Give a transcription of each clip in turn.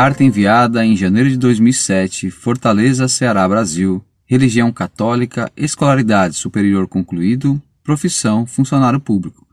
Carta enviada em janeiro de 2007, Fortaleza, Ceará, Brasil. Religião católica, escolaridade superior concluído, profissão funcionário público.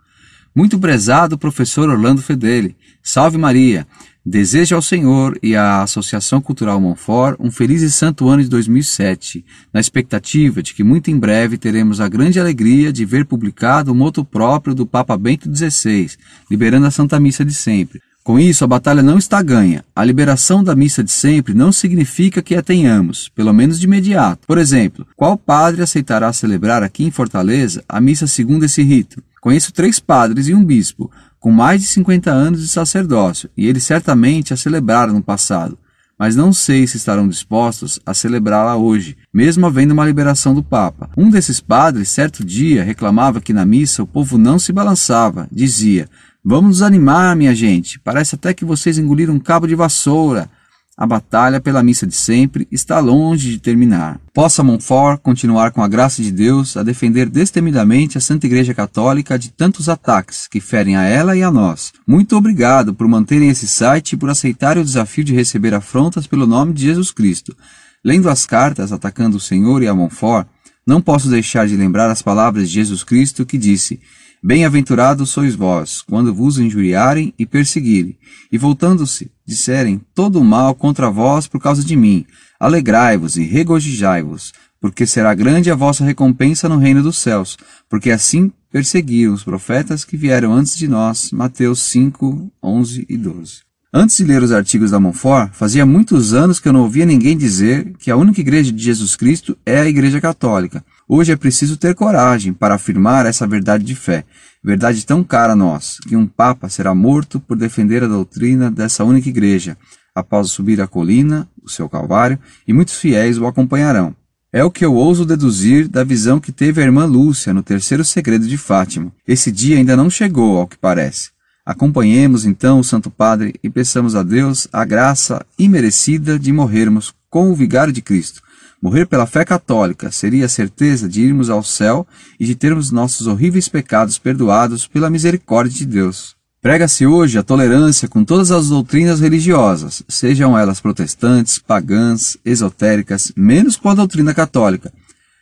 Muito prezado professor Orlando Fedeli, salve Maria. Desejo ao Senhor e à Associação Cultural Monfort um feliz e santo ano de 2007, na expectativa de que muito em breve teremos a grande alegria de ver publicado o moto próprio do Papa Bento XVI, liberando a Santa Missa de sempre. Com isso, a batalha não está ganha. A liberação da missa de sempre não significa que a tenhamos, pelo menos de imediato. Por exemplo, qual padre aceitará celebrar aqui em Fortaleza a missa segundo esse rito? Conheço três padres e um bispo, com mais de 50 anos de sacerdócio, e eles certamente a celebraram no passado, mas não sei se estarão dispostos a celebrá-la hoje, mesmo havendo uma liberação do Papa. Um desses padres, certo dia, reclamava que na missa o povo não se balançava, dizia: Vamos nos animar, minha gente. Parece até que vocês engoliram um cabo de vassoura. A batalha pela missa de sempre está longe de terminar. Possa Montfort continuar com a graça de Deus a defender destemidamente a Santa Igreja Católica de tantos ataques que ferem a ela e a nós. Muito obrigado por manterem esse site e por aceitarem o desafio de receber afrontas pelo nome de Jesus Cristo. Lendo as cartas atacando o Senhor e a Montfort, não posso deixar de lembrar as palavras de Jesus Cristo que disse: Bem-aventurados sois vós, quando vos injuriarem e perseguirem, e voltando-se, disserem todo o mal contra vós por causa de mim. Alegrai-vos e regozijai-vos, porque será grande a vossa recompensa no reino dos céus, porque assim perseguiram os profetas que vieram antes de nós. Mateus 5, 11 e 12. Antes de ler os artigos da Monfort, fazia muitos anos que eu não ouvia ninguém dizer que a única igreja de Jesus Cristo é a Igreja Católica. Hoje é preciso ter coragem para afirmar essa verdade de fé, verdade tão cara a nós, que um Papa será morto por defender a doutrina dessa única igreja, após subir a colina, o seu Calvário, e muitos fiéis o acompanharão. É o que eu ouso deduzir da visão que teve a irmã Lúcia no terceiro segredo de Fátima. Esse dia ainda não chegou, ao que parece. Acompanhemos então o Santo Padre e peçamos a Deus a graça imerecida de morrermos com o vigário de Cristo, Morrer pela fé católica seria a certeza de irmos ao céu e de termos nossos horríveis pecados perdoados pela misericórdia de Deus. Prega-se hoje a tolerância com todas as doutrinas religiosas, sejam elas protestantes, pagãs, esotéricas, menos com a doutrina católica.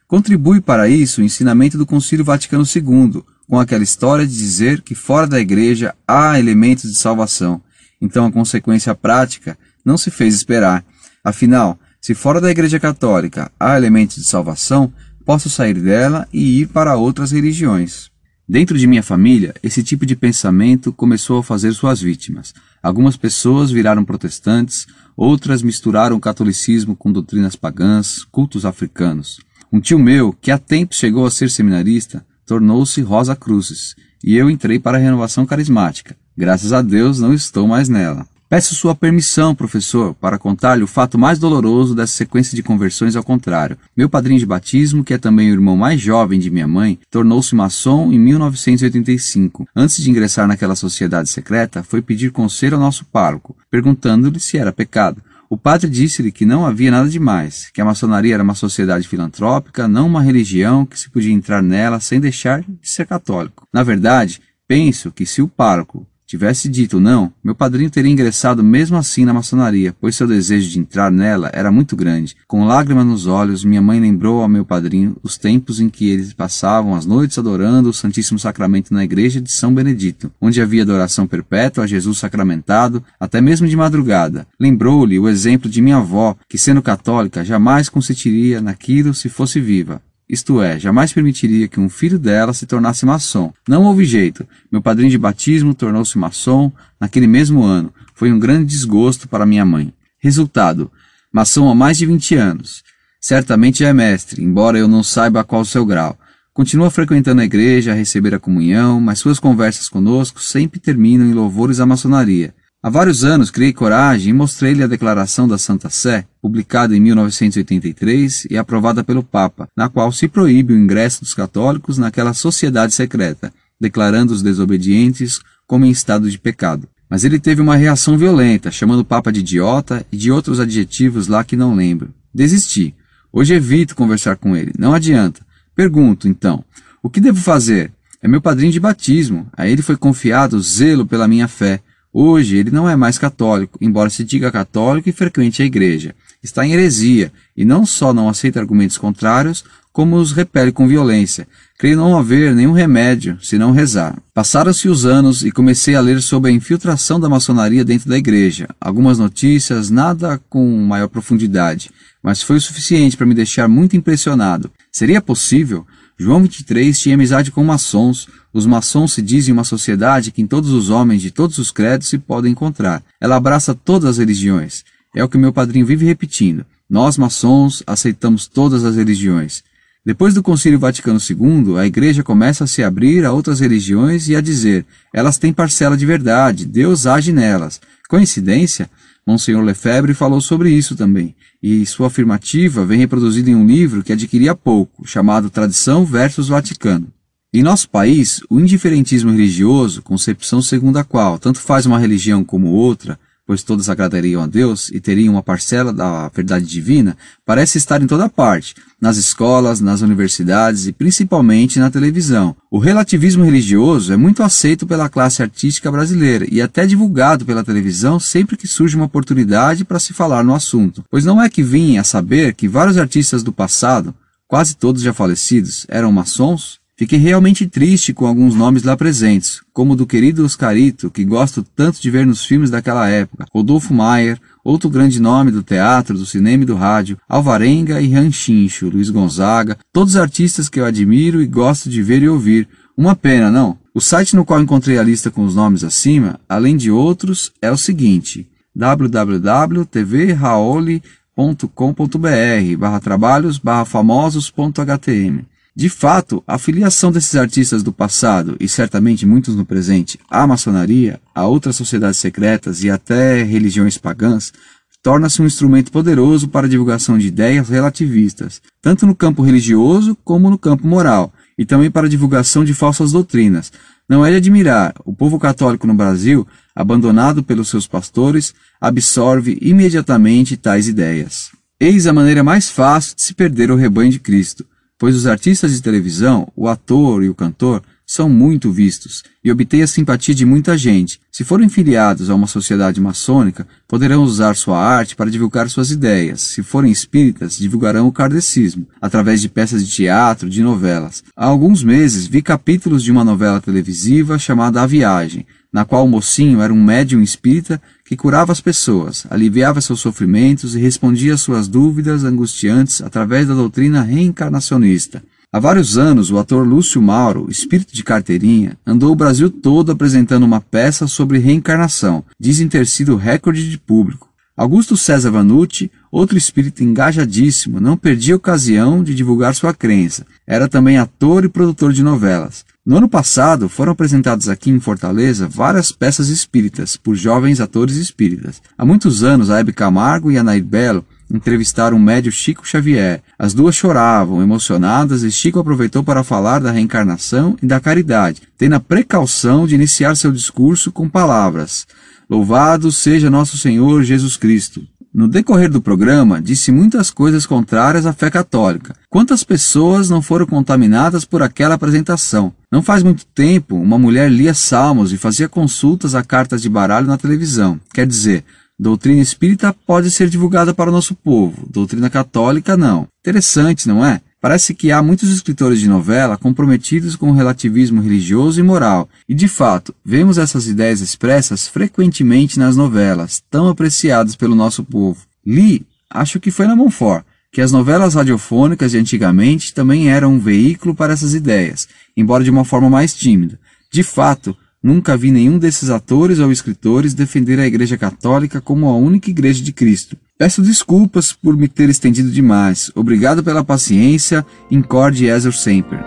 Contribui para isso o ensinamento do Concílio Vaticano II, com aquela história de dizer que fora da igreja há elementos de salvação. Então a consequência prática não se fez esperar. Afinal, se fora da Igreja Católica há elementos de salvação, posso sair dela e ir para outras religiões. Dentro de minha família, esse tipo de pensamento começou a fazer suas vítimas. Algumas pessoas viraram protestantes, outras misturaram o catolicismo com doutrinas pagãs, cultos africanos. Um tio meu, que há tempos chegou a ser seminarista, tornou-se Rosa Cruzes, e eu entrei para a renovação carismática. Graças a Deus não estou mais nela. Peço sua permissão, professor, para contar-lhe o fato mais doloroso dessa sequência de conversões ao contrário. Meu padrinho de batismo, que é também o irmão mais jovem de minha mãe, tornou-se maçom em 1985. Antes de ingressar naquela sociedade secreta, foi pedir conselho ao nosso pároco, perguntando-lhe se era pecado. O padre disse-lhe que não havia nada de mais, que a maçonaria era uma sociedade filantrópica, não uma religião que se podia entrar nela sem deixar de ser católico. Na verdade, penso que se o pároco Tivesse dito não, meu padrinho teria ingressado mesmo assim na maçonaria, pois seu desejo de entrar nela era muito grande. Com lágrimas nos olhos, minha mãe lembrou ao meu padrinho os tempos em que eles passavam as noites adorando o Santíssimo Sacramento na igreja de São Benedito, onde havia adoração perpétua a Jesus sacramentado, até mesmo de madrugada. Lembrou-lhe o exemplo de minha avó, que sendo católica jamais consentiria naquilo se fosse viva. Isto é, jamais permitiria que um filho dela se tornasse maçom. Não houve jeito. Meu padrinho de batismo tornou-se maçom naquele mesmo ano. Foi um grande desgosto para minha mãe. Resultado: maçom há mais de 20 anos. Certamente é mestre, embora eu não saiba qual o seu grau. Continua frequentando a igreja, a receber a comunhão, mas suas conversas conosco sempre terminam em louvores à maçonaria. Há vários anos criei coragem e mostrei-lhe a Declaração da Santa Sé, publicada em 1983 e aprovada pelo Papa, na qual se proíbe o ingresso dos católicos naquela sociedade secreta, declarando os desobedientes como em estado de pecado. Mas ele teve uma reação violenta, chamando o Papa de idiota e de outros adjetivos lá que não lembro. Desisti. Hoje evito conversar com ele. Não adianta. Pergunto, então, o que devo fazer? É meu padrinho de batismo. A ele foi confiado o zelo pela minha fé Hoje ele não é mais católico, embora se diga católico e frequente a igreja. Está em heresia e não só não aceita argumentos contrários, como os repele com violência. Creio não haver nenhum remédio, senão rezar. Passaram-se os anos e comecei a ler sobre a infiltração da maçonaria dentro da igreja. Algumas notícias, nada com maior profundidade, mas foi o suficiente para me deixar muito impressionado. Seria possível? João 23 tinha amizade com maçons. Os maçons se dizem uma sociedade que em todos os homens de todos os credos se podem encontrar. Ela abraça todas as religiões. É o que meu padrinho vive repetindo. Nós, maçons, aceitamos todas as religiões. Depois do Concílio Vaticano II, a Igreja começa a se abrir a outras religiões e a dizer: elas têm parcela de verdade, Deus age nelas. Coincidência? Monsenhor Lefebvre falou sobre isso também, e sua afirmativa vem reproduzida em um livro que adquiri há pouco, chamado Tradição versus Vaticano. Em nosso país, o indiferentismo religioso, concepção segundo a qual tanto faz uma religião como outra, pois todas agradariam a Deus e teriam uma parcela da verdade divina, parece estar em toda parte, nas escolas, nas universidades e principalmente na televisão. O relativismo religioso é muito aceito pela classe artística brasileira e até divulgado pela televisão sempre que surge uma oportunidade para se falar no assunto, pois não é que vinha a saber que vários artistas do passado, quase todos já falecidos, eram maçons? Fiquei realmente triste com alguns nomes lá presentes, como o do querido Oscarito, que gosto tanto de ver nos filmes daquela época, Rodolfo Maier, outro grande nome do teatro, do cinema e do rádio, Alvarenga e Ranchincho, Luiz Gonzaga, todos artistas que eu admiro e gosto de ver e ouvir. Uma pena, não? O site no qual encontrei a lista com os nomes acima, além de outros, é o seguinte: www.tvraoli.com.br barra trabalhos barra famosos.htm de fato, a filiação desses artistas do passado, e certamente muitos no presente, à maçonaria, a outras sociedades secretas e até religiões pagãs, torna-se um instrumento poderoso para a divulgação de ideias relativistas, tanto no campo religioso como no campo moral, e também para a divulgação de falsas doutrinas. Não é de admirar, o povo católico no Brasil, abandonado pelos seus pastores, absorve imediatamente tais ideias. Eis a maneira mais fácil de se perder o rebanho de Cristo pois os artistas de televisão, o ator e o cantor, são muito vistos e obtêm a simpatia de muita gente. Se forem filiados a uma sociedade maçônica, poderão usar sua arte para divulgar suas ideias. Se forem espíritas, divulgarão o kardecismo, através de peças de teatro, de novelas. Há alguns meses vi capítulos de uma novela televisiva chamada A Viagem, na qual o mocinho era um médium espírita que curava as pessoas, aliviava seus sofrimentos e respondia suas dúvidas angustiantes através da doutrina reencarnacionista. Há vários anos, o ator Lúcio Mauro, espírito de carteirinha, andou o Brasil todo apresentando uma peça sobre reencarnação. Dizem ter sido recorde de público. Augusto César Vanucci, outro espírito engajadíssimo, não perdia ocasião de divulgar sua crença. Era também ator e produtor de novelas. No ano passado, foram apresentadas aqui em Fortaleza várias peças espíritas por jovens atores espíritas. Há muitos anos, a Hebe Camargo e a Nair Belo entrevistaram o médio Chico Xavier. As duas choravam, emocionadas, e Chico aproveitou para falar da reencarnação e da caridade, tendo a precaução de iniciar seu discurso com palavras: Louvado seja nosso Senhor Jesus Cristo. No decorrer do programa, disse muitas coisas contrárias à fé católica. Quantas pessoas não foram contaminadas por aquela apresentação? Não faz muito tempo, uma mulher lia salmos e fazia consultas a cartas de baralho na televisão. Quer dizer, doutrina espírita pode ser divulgada para o nosso povo, doutrina católica não. Interessante, não é? Parece que há muitos escritores de novela comprometidos com o relativismo religioso e moral, e de fato, vemos essas ideias expressas frequentemente nas novelas, tão apreciadas pelo nosso povo. Li, acho que foi na Monfort, que as novelas radiofônicas de antigamente também eram um veículo para essas ideias, embora de uma forma mais tímida. De fato, nunca vi nenhum desses atores ou escritores defender a Igreja Católica como a única Igreja de Cristo. Peço desculpas por me ter estendido demais. Obrigado pela paciência. Incorde Ezra sempre.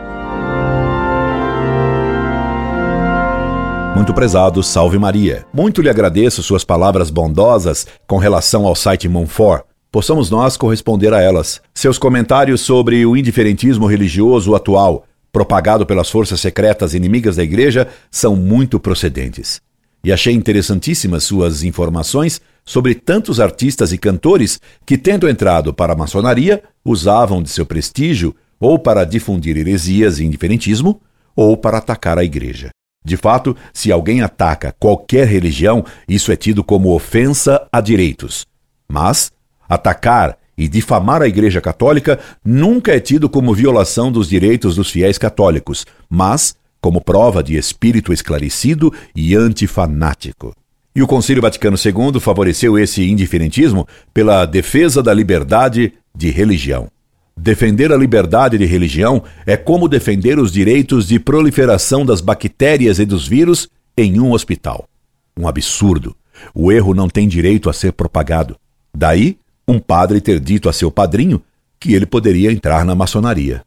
Muito prezado, salve Maria. Muito lhe agradeço suas palavras bondosas com relação ao site Monfort. Possamos nós corresponder a elas. Seus comentários sobre o indiferentismo religioso atual, propagado pelas forças secretas inimigas da Igreja, são muito procedentes. E achei interessantíssimas suas informações sobre tantos artistas e cantores que, tendo entrado para a maçonaria, usavam de seu prestígio ou para difundir heresias e indiferentismo ou para atacar a igreja. De fato, se alguém ataca qualquer religião, isso é tido como ofensa a direitos. Mas atacar e difamar a Igreja Católica nunca é tido como violação dos direitos dos fiéis católicos, mas como prova de espírito esclarecido e antifanático. E o Concílio Vaticano II favoreceu esse indiferentismo pela defesa da liberdade de religião. Defender a liberdade de religião é como defender os direitos de proliferação das bactérias e dos vírus em um hospital. Um absurdo. O erro não tem direito a ser propagado. Daí, um padre ter dito a seu padrinho que ele poderia entrar na maçonaria.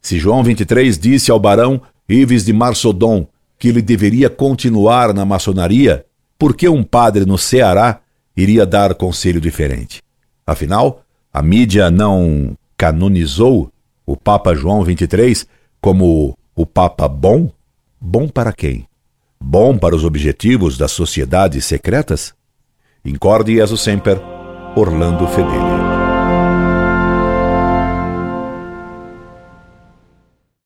Se João 23 disse ao barão Ives de Marsodon que ele deveria continuar na maçonaria, por que um padre no Ceará iria dar conselho diferente? Afinal, a mídia não canonizou o Papa João XXIII como o Papa bom? Bom para quem? Bom para os objetivos das sociedades secretas? Incorde Jesus Semper, Orlando Fedeli.